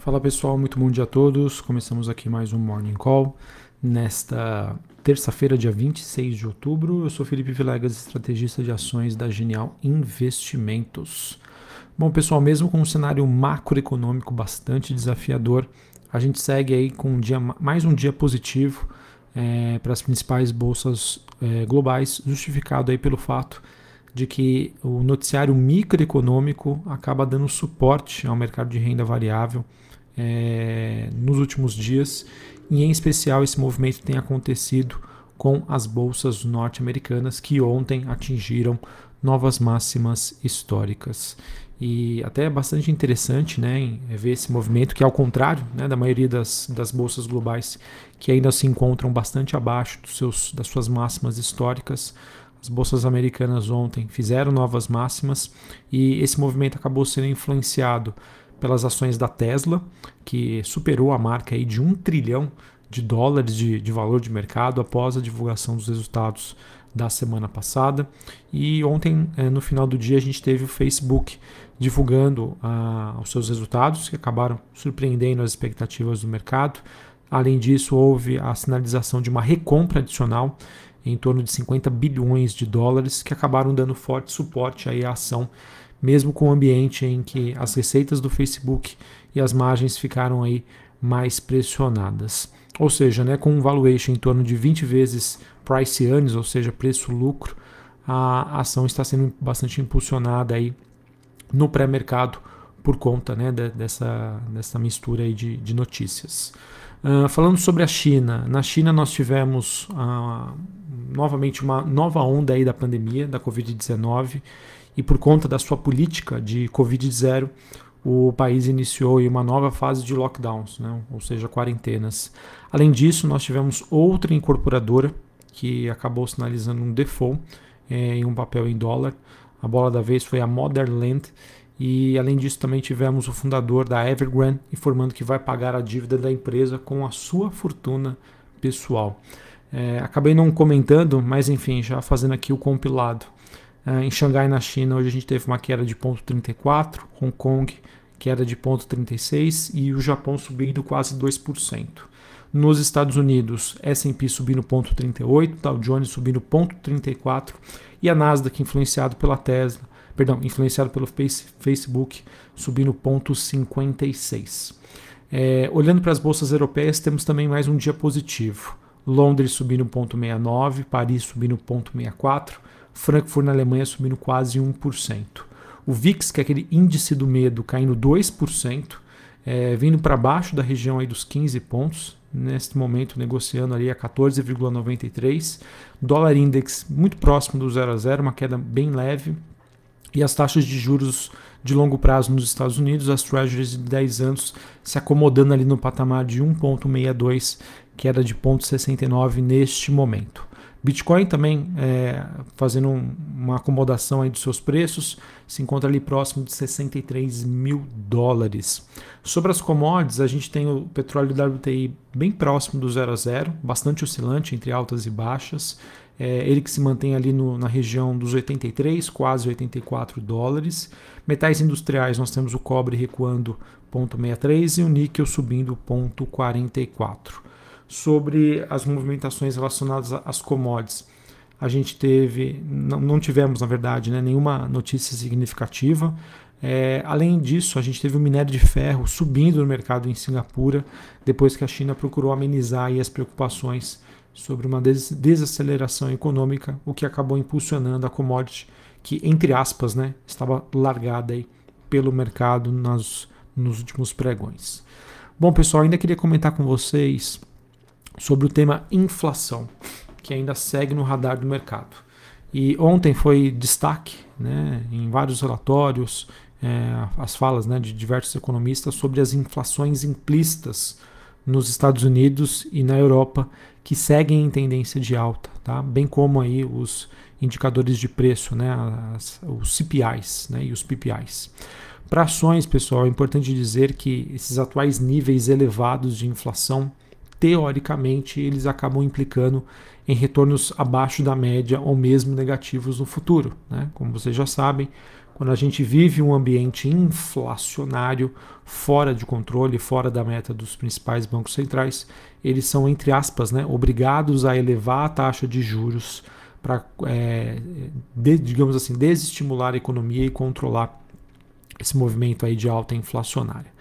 Fala pessoal, muito bom dia a todos. Começamos aqui mais um Morning Call nesta terça-feira, dia 26 de outubro. Eu sou Felipe Vilegas, estrategista de ações da Genial Investimentos. Bom, pessoal, mesmo com um cenário macroeconômico bastante desafiador, a gente segue aí com um dia, mais um dia positivo é, para as principais bolsas é, globais, justificado aí pelo fato de que o noticiário microeconômico acaba dando suporte ao mercado de renda variável é, nos últimos dias, e em especial esse movimento tem acontecido com as bolsas norte-americanas que ontem atingiram novas máximas históricas. E até é bastante interessante né, ver esse movimento, que ao contrário né, da maioria das, das bolsas globais, que ainda se encontram bastante abaixo dos seus, das suas máximas históricas, as bolsas americanas ontem fizeram novas máximas e esse movimento acabou sendo influenciado pelas ações da Tesla, que superou a marca aí de um trilhão de dólares de, de valor de mercado após a divulgação dos resultados da semana passada. E ontem, eh, no final do dia, a gente teve o Facebook divulgando ah, os seus resultados, que acabaram surpreendendo as expectativas do mercado. Além disso, houve a sinalização de uma recompra adicional em torno de 50 bilhões de dólares, que acabaram dando forte suporte aí à ação mesmo com o ambiente em que as receitas do Facebook e as margens ficaram aí mais pressionadas. Ou seja, né, com um valuation em torno de 20 vezes price earnings, ou seja, preço-lucro, a ação está sendo bastante impulsionada aí no pré-mercado por conta né, dessa, dessa mistura aí de, de notícias. Uh, falando sobre a China, na China nós tivemos uh, novamente uma nova onda aí da pandemia, da Covid-19, e por conta da sua política de Covid-0, o país iniciou uma nova fase de lockdowns, né? ou seja, quarentenas. Além disso, nós tivemos outra incorporadora que acabou sinalizando um default é, em um papel em dólar. A bola da vez foi a Motherland. E além disso, também tivemos o fundador da Evergrande informando que vai pagar a dívida da empresa com a sua fortuna pessoal. É, acabei não comentando, mas enfim, já fazendo aqui o compilado. Uh, em Xangai, na China, hoje a gente teve uma queda de 0,34, Hong Kong queda de 0,36 e o Japão subindo quase 2%. Nos Estados Unidos, S&P subindo 0,38, Dow Jones subindo 0,34 e a Nasdaq influenciado pela Tesla, perdão, influenciado pelo Facebook, subindo 0,56. É, olhando para as bolsas europeias, temos também mais um dia positivo. Londres subindo 0,69, Paris subindo 0,64, Frankfurt na Alemanha subindo quase 1%. O VIX, que é aquele índice do medo, caindo 2%, é, vindo para baixo da região aí dos 15 pontos, neste momento negociando ali a 14,93. Dólar index muito próximo do 0 a 0, uma queda bem leve. E as taxas de juros de longo prazo nos Estados Unidos, as treasuries de 10 anos se acomodando ali no patamar de 1,62, queda de 0,69 neste momento. Bitcoin também é, fazendo um, uma acomodação aí dos seus preços, se encontra ali próximo de 63 mil dólares. Sobre as commodities, a gente tem o petróleo WTI bem próximo do zero a zero, bastante oscilante entre altas e baixas. É, ele que se mantém ali no, na região dos 83, quase 84 dólares. Metais industriais, nós temos o cobre recuando 0,63 e o níquel subindo 0,44 sobre as movimentações relacionadas às commodities. A gente teve, não, não tivemos, na verdade, né, nenhuma notícia significativa. É, além disso, a gente teve o minério de ferro subindo no mercado em Singapura, depois que a China procurou amenizar as preocupações sobre uma des desaceleração econômica, o que acabou impulsionando a commodity, que, entre aspas, né, estava largada aí pelo mercado nas, nos últimos pregões. Bom, pessoal, ainda queria comentar com vocês sobre o tema inflação, que ainda segue no radar do mercado. E ontem foi destaque né, em vários relatórios, é, as falas né, de diversos economistas sobre as inflações implícitas nos Estados Unidos e na Europa que seguem em tendência de alta, tá? bem como aí os indicadores de preço, né, as, os CPIs né, e os PPIs. Para ações, pessoal, é importante dizer que esses atuais níveis elevados de inflação teoricamente eles acabam implicando em retornos abaixo da média ou mesmo negativos no futuro. Né? Como vocês já sabem, quando a gente vive um ambiente inflacionário fora de controle, fora da meta dos principais bancos centrais, eles são, entre aspas, né, obrigados a elevar a taxa de juros para, é, de, digamos assim, desestimular a economia e controlar esse movimento aí de alta inflacionária.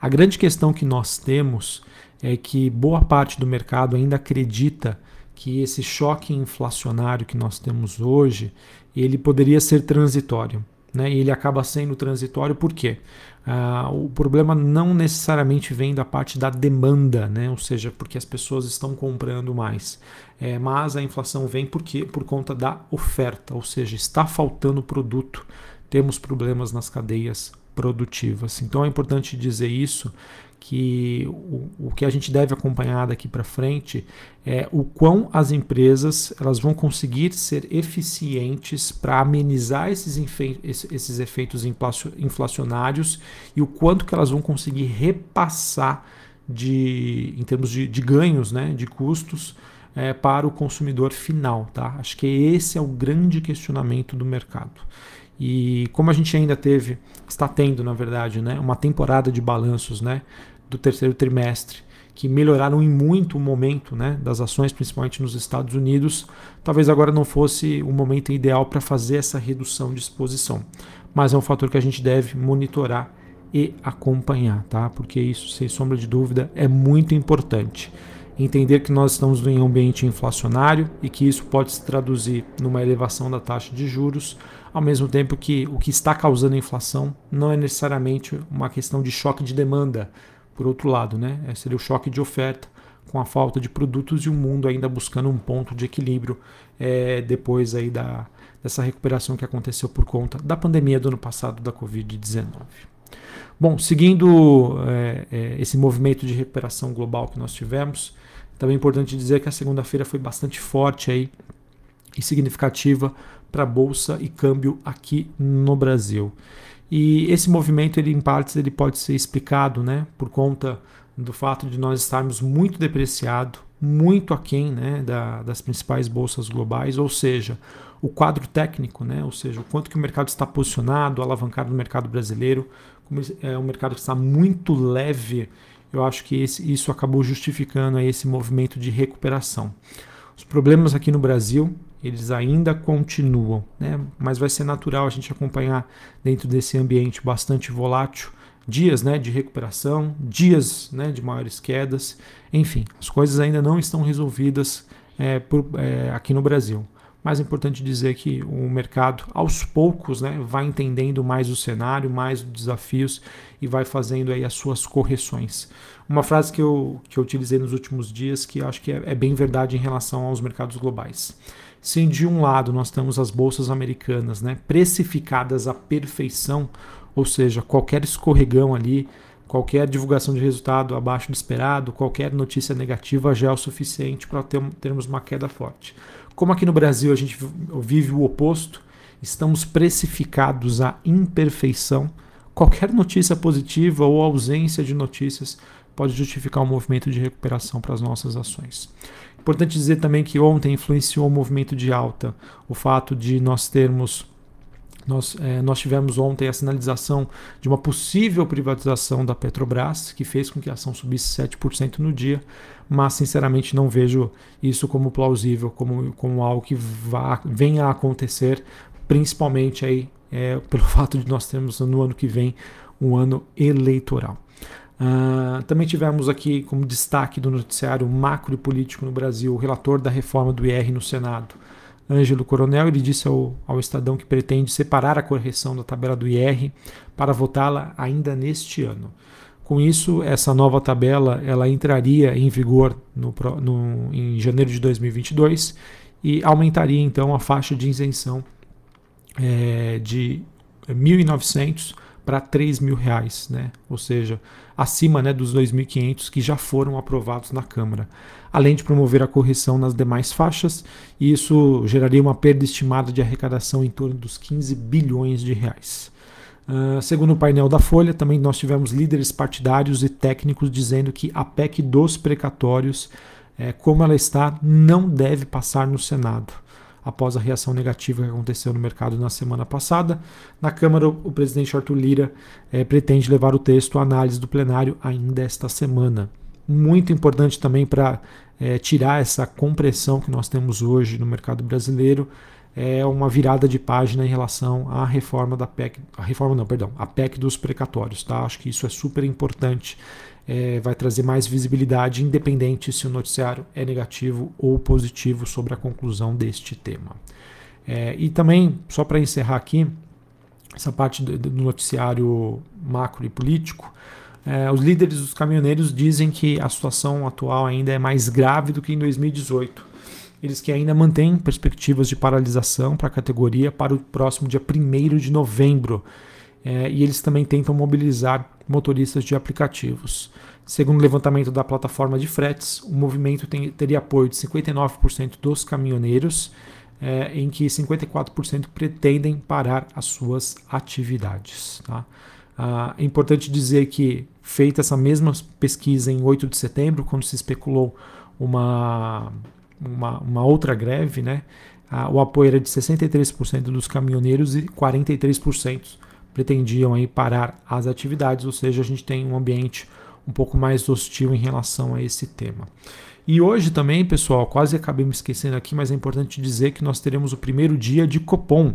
A grande questão que nós temos é que boa parte do mercado ainda acredita que esse choque inflacionário que nós temos hoje, ele poderia ser transitório. Né? E ele acaba sendo transitório por quê? Ah, o problema não necessariamente vem da parte da demanda, né? ou seja, porque as pessoas estão comprando mais. É, mas a inflação vem porque, por conta da oferta, ou seja, está faltando produto. Temos problemas nas cadeias produtivas. Então é importante dizer isso que o, o que a gente deve acompanhar daqui para frente é o quão as empresas elas vão conseguir ser eficientes para amenizar esses, esses efeitos inflacionários e o quanto que elas vão conseguir repassar de, em termos de, de ganhos, né, de custos, é, para o consumidor final. Tá? Acho que esse é o grande questionamento do mercado. E como a gente ainda teve, está tendo, na verdade, né, uma temporada de balanços né, do terceiro trimestre, que melhoraram em muito o momento né, das ações, principalmente nos Estados Unidos, talvez agora não fosse o momento ideal para fazer essa redução de exposição. Mas é um fator que a gente deve monitorar e acompanhar, tá? Porque isso, sem sombra de dúvida, é muito importante entender que nós estamos em um ambiente inflacionário e que isso pode se traduzir numa elevação da taxa de juros, ao mesmo tempo que o que está causando a inflação não é necessariamente uma questão de choque de demanda, por outro lado, né? É, seria o choque de oferta com a falta de produtos e o mundo ainda buscando um ponto de equilíbrio é, depois aí da, dessa recuperação que aconteceu por conta da pandemia do ano passado da Covid-19. Bom, seguindo é, é, esse movimento de recuperação global que nós tivemos, também é importante dizer que a segunda-feira foi bastante forte aí e significativa para bolsa e câmbio aqui no Brasil. E esse movimento, ele em partes, ele pode ser explicado, né, por conta do fato de nós estarmos muito depreciado, muito aquém, né, da, das principais bolsas globais, ou seja, o quadro técnico, né, ou seja, o quanto que o mercado está posicionado, alavancado no mercado brasileiro, é um mercado que está muito leve eu acho que esse, isso acabou justificando esse movimento de recuperação. Os problemas aqui no Brasil, eles ainda continuam, né? mas vai ser natural a gente acompanhar dentro desse ambiente bastante volátil dias né, de recuperação, dias né, de maiores quedas, enfim, as coisas ainda não estão resolvidas é, por, é, aqui no Brasil. Mas é importante dizer que o mercado, aos poucos, né, vai entendendo mais o cenário, mais os desafios e vai fazendo aí as suas correções. Uma frase que eu, que eu utilizei nos últimos dias que acho que é, é bem verdade em relação aos mercados globais. Se de um lado nós temos as bolsas americanas né, precificadas à perfeição, ou seja, qualquer escorregão ali, qualquer divulgação de resultado abaixo do esperado, qualquer notícia negativa já é o suficiente para ter, termos uma queda forte. Como aqui no Brasil a gente vive o oposto, estamos precificados à imperfeição. Qualquer notícia positiva ou ausência de notícias pode justificar um movimento de recuperação para as nossas ações. Importante dizer também que ontem influenciou o movimento de alta o fato de nós termos nós, é, nós, tivemos ontem a sinalização de uma possível privatização da Petrobras, que fez com que a ação subisse 7% no dia, mas sinceramente não vejo isso como plausível, como, como algo que vá, venha a acontecer, principalmente aí, é, pelo fato de nós termos no ano que vem um ano eleitoral. Uh, também tivemos aqui como destaque do noticiário macro e político no Brasil o relator da reforma do IR no Senado, Ângelo Coronel, ele disse ao, ao Estadão que pretende separar a correção da tabela do IR para votá-la ainda neste ano. Com isso, essa nova tabela ela entraria em vigor no, no, em janeiro de 2022 e aumentaria então a faixa de isenção é, de 1.900 para 3 mil reais, né? ou seja, acima né, dos 2.500 que já foram aprovados na Câmara, além de promover a correção nas demais faixas, isso geraria uma perda estimada de arrecadação em torno dos 15 bilhões de reais. Uh, segundo o painel da Folha, também nós tivemos líderes partidários e técnicos dizendo que a PEC dos precatórios, é, como ela está, não deve passar no Senado. Após a reação negativa que aconteceu no mercado na semana passada. Na Câmara, o presidente Arthur Lira é, pretende levar o texto à análise do plenário ainda esta semana. Muito importante também para é, tirar essa compressão que nós temos hoje no mercado brasileiro é uma virada de página em relação à reforma da PEC, a reforma não, perdão, a PEC dos precatórios, tá? Acho que isso é super importante, é, vai trazer mais visibilidade, independente se o noticiário é negativo ou positivo sobre a conclusão deste tema. É, e também, só para encerrar aqui, essa parte do, do noticiário macro e político, é, os líderes dos caminhoneiros dizem que a situação atual ainda é mais grave do que em 2018 eles que ainda mantêm perspectivas de paralisação para a categoria para o próximo dia 1 de novembro. É, e eles também tentam mobilizar motoristas de aplicativos. Segundo o levantamento da plataforma de fretes, o movimento tem, teria apoio de 59% dos caminhoneiros, é, em que 54% pretendem parar as suas atividades. Tá? Ah, é importante dizer que, feita essa mesma pesquisa em 8 de setembro, quando se especulou uma uma, uma outra greve, né, o apoio era de 63% dos caminhoneiros e 43% pretendiam aí parar as atividades, ou seja, a gente tem um ambiente um pouco mais hostil em relação a esse tema. E hoje também, pessoal, quase acabei me esquecendo aqui, mas é importante dizer que nós teremos o primeiro dia de Copom,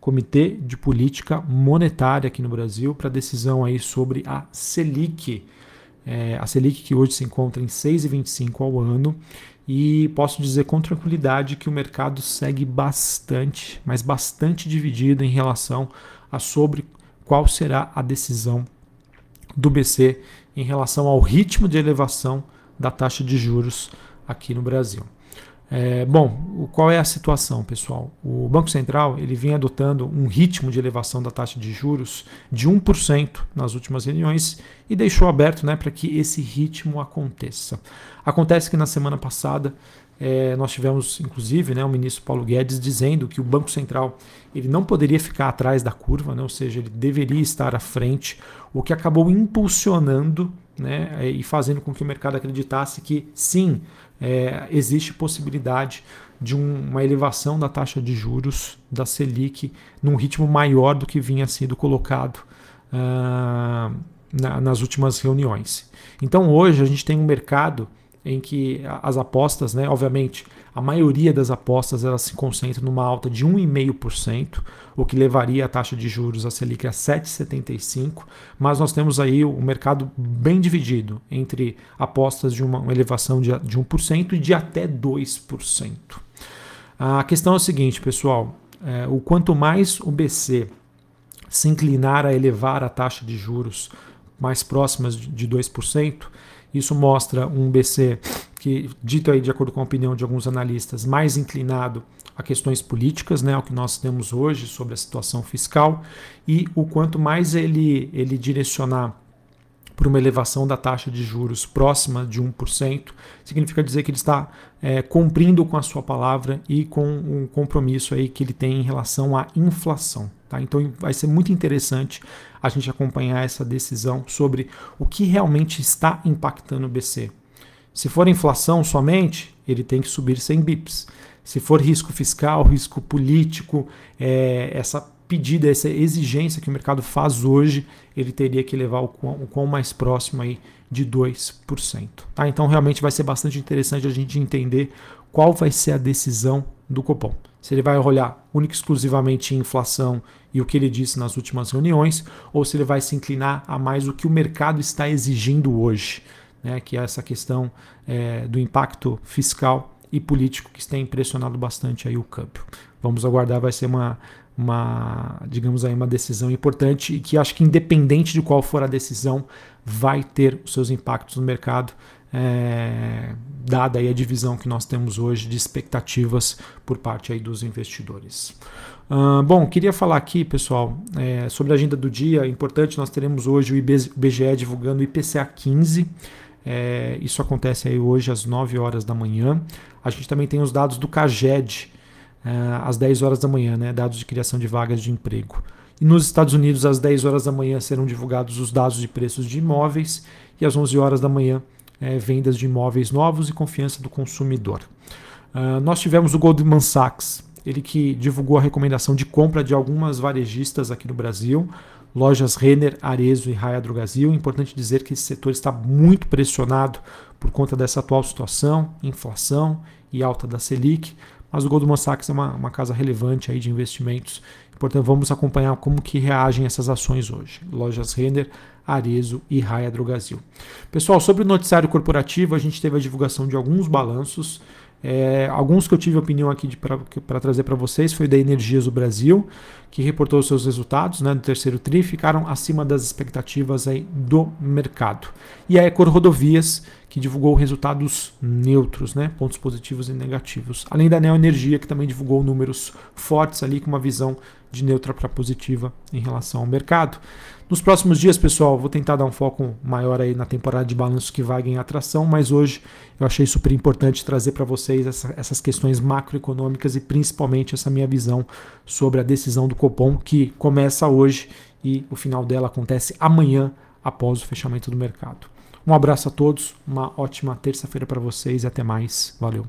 Comitê de Política Monetária aqui no Brasil, para decisão aí sobre a Selic. É, a Selic que hoje se encontra em 6,25 ao ano e posso dizer com tranquilidade que o mercado segue bastante, mas bastante dividido em relação sobre qual será a decisão do BC em relação ao ritmo de elevação da taxa de juros aqui no Brasil. É, bom, qual é a situação, pessoal? O Banco Central ele vem adotando um ritmo de elevação da taxa de juros de 1% nas últimas reuniões e deixou aberto né, para que esse ritmo aconteça. Acontece que na semana passada é, nós tivemos, inclusive, né, o ministro Paulo Guedes dizendo que o Banco Central ele não poderia ficar atrás da curva, né, ou seja, ele deveria estar à frente, o que acabou impulsionando né, e fazendo com que o mercado acreditasse que sim, é, existe possibilidade de um, uma elevação da taxa de juros da Selic num ritmo maior do que vinha sendo colocado uh, na, nas últimas reuniões. Então hoje a gente tem um mercado em que as apostas, né, obviamente, a maioria das apostas elas se concentram numa alta de 1,5%, o que levaria a taxa de juros a Selic a 7,75%, mas nós temos aí o mercado bem dividido entre apostas de uma, elevação de, de 1% e de até 2%. A questão é o seguinte, pessoal, é, o quanto mais o BC se inclinar a elevar a taxa de juros mais próximas de 2%, isso mostra um BC que, dito aí de acordo com a opinião de alguns analistas, mais inclinado a questões políticas, né, o que nós temos hoje sobre a situação fiscal, e o quanto mais ele, ele direcionar para uma elevação da taxa de juros próxima de 1%, significa dizer que ele está é, cumprindo com a sua palavra e com um compromisso aí que ele tem em relação à inflação. Tá? Então vai ser muito interessante a gente acompanhar essa decisão sobre o que realmente está impactando o BC. Se for inflação somente, ele tem que subir 100 bips. Se for risco fiscal, risco político, é, essa pedida, essa exigência que o mercado faz hoje, ele teria que levar o quão, o quão mais próximo aí de 2%. Tá? Então realmente vai ser bastante interessante a gente entender qual vai ser a decisão do Copom. Se ele vai olhar única e exclusivamente inflação e o que ele disse nas últimas reuniões, ou se ele vai se inclinar a mais o que o mercado está exigindo hoje, né? que é essa questão é, do impacto fiscal e político que tem impressionado bastante aí o câmbio. Vamos aguardar, vai ser uma, uma, digamos aí, uma decisão importante e que acho que independente de qual for a decisão, vai ter os seus impactos no mercado, é, dada aí a divisão que nós temos hoje de expectativas por parte aí dos investidores. Uh, bom, queria falar aqui, pessoal, é, sobre a agenda do dia. Importante, nós teremos hoje o IBGE divulgando o IPCA 15. É, isso acontece aí hoje às 9 horas da manhã. A gente também tem os dados do CAGED, uh, às 10 horas da manhã, né, dados de criação de vagas de emprego. E nos Estados Unidos, às 10 horas da manhã, serão divulgados os dados de preços de imóveis e às 11 horas da manhã, é, vendas de imóveis novos e confiança do consumidor. Uh, nós tivemos o Goldman Sachs ele que divulgou a recomendação de compra de algumas varejistas aqui no Brasil, lojas Renner, Arezo e Raia Drogasil. Importante dizer que esse setor está muito pressionado por conta dessa atual situação, inflação e alta da Selic, mas o Goldman Sachs é uma, uma casa relevante aí de investimentos. Portanto, vamos acompanhar como que reagem essas ações hoje. Lojas Renner, Arezo e Raia Drogasil. Pessoal, sobre o noticiário corporativo, a gente teve a divulgação de alguns balanços. É, alguns que eu tive opinião aqui para trazer para vocês foi da Energias do Brasil, que reportou seus resultados né, no terceiro TRI, ficaram acima das expectativas aí do mercado. E a Ecor Rodovias, que divulgou resultados neutros, né, pontos positivos e negativos. Além da Neo Energia, que também divulgou números fortes ali, com uma visão de neutra para positiva em relação ao mercado. Nos próximos dias, pessoal, vou tentar dar um foco maior aí na temporada de balanço que vai ganhar atração, mas hoje eu achei super importante trazer para vocês essa, essas questões macroeconômicas e principalmente essa minha visão sobre a decisão do Copom que começa hoje e o final dela acontece amanhã após o fechamento do mercado. Um abraço a todos, uma ótima terça-feira para vocês e até mais. Valeu.